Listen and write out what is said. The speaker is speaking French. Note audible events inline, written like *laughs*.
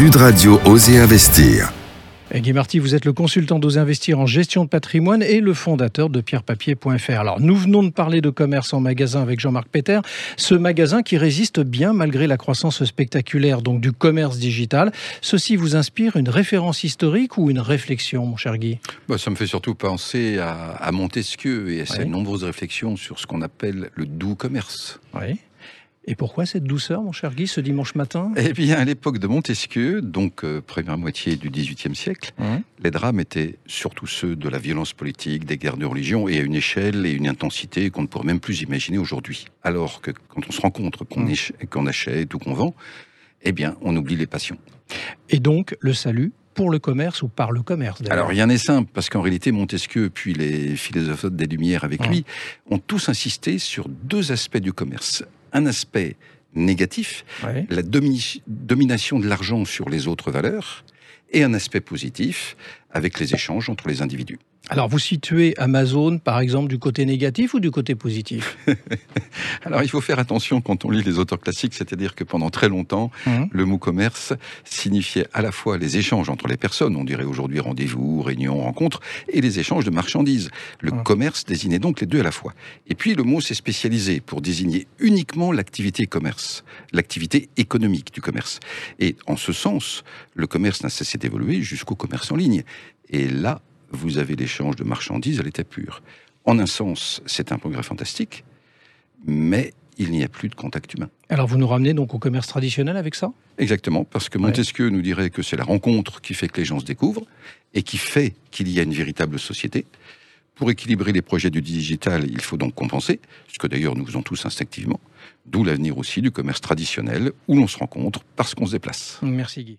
Sud Radio Oser Investir. Et Guy Marty, vous êtes le consultant d'Oser Investir en gestion de patrimoine et le fondateur de pierrepapier.fr. Alors, nous venons de parler de commerce en magasin avec Jean-Marc Peter. Ce magasin qui résiste bien malgré la croissance spectaculaire donc du commerce digital. Ceci vous inspire une référence historique ou une réflexion, mon cher Guy? Bah, Ça me fait surtout penser à, à Montesquieu et à ses Oui. nombreuses réflexions sur ce qu'on appelle le doux commerce. Oui. Et pourquoi cette douceur, mon cher Guy, ce dimanche matin? Eh bien, à l'époque de Montesquieu, donc euh, première moitié du XVIIIe siècle, les drames étaient surtout ceux de la violence politique, des guerres de religion, et à une échelle et une intensité qu'on ne pourrait même plus imaginer aujourd'hui. Alors que quand on se rencontre, qu'on achète ou qu'on vend, eh bien, on oublie les passions. Et donc, le salut pour le commerce ou par le commerce d'ailleurs? Alors rien n'est simple, parce qu'en réalité, Montesquieu, puis les philosophes des Lumières avec lui, ont tous insisté sur deux aspects du commerce. Un aspect négatif, Ouais. la domi- domination de l'argent sur les autres valeurs, et un aspect positif avec les échanges entre les individus. Alors, vous situez Amazon, par exemple, du côté négatif ou du côté positif? *laughs* Alors il faut faire attention quand on lit les auteurs classiques, c'est-à-dire que pendant très longtemps, Hein le mot commerce signifiait à la fois les échanges entre les personnes, on dirait aujourd'hui rendez-vous, réunion, rencontre, et les échanges de marchandises. Le Ah. commerce désignait donc les deux à la fois. Et puis le mot s'est spécialisé pour désigner uniquement l'activité commerce, l'activité économique du commerce. Et en ce sens, le commerce n'a cessé d'évoluer jusqu'au commerce en ligne. Et là, vous avez l'échange de marchandises à l'état pur. En un sens, c'est un progrès fantastique, mais il n'y a plus de contact humain. Alors, vous nous ramenez donc au commerce traditionnel avec ça? Exactement, parce que Ouais. Montesquieu nous dirait que c'est la rencontre qui fait que les gens se découvrent et qui fait qu'il y a une véritable société. Pour équilibrer les projets du digital, il faut donc compenser, ce que d'ailleurs nous faisons tous instinctivement, d'où l'avenir aussi du commerce traditionnel où l'on se rencontre parce qu'on se déplace. Merci Guy.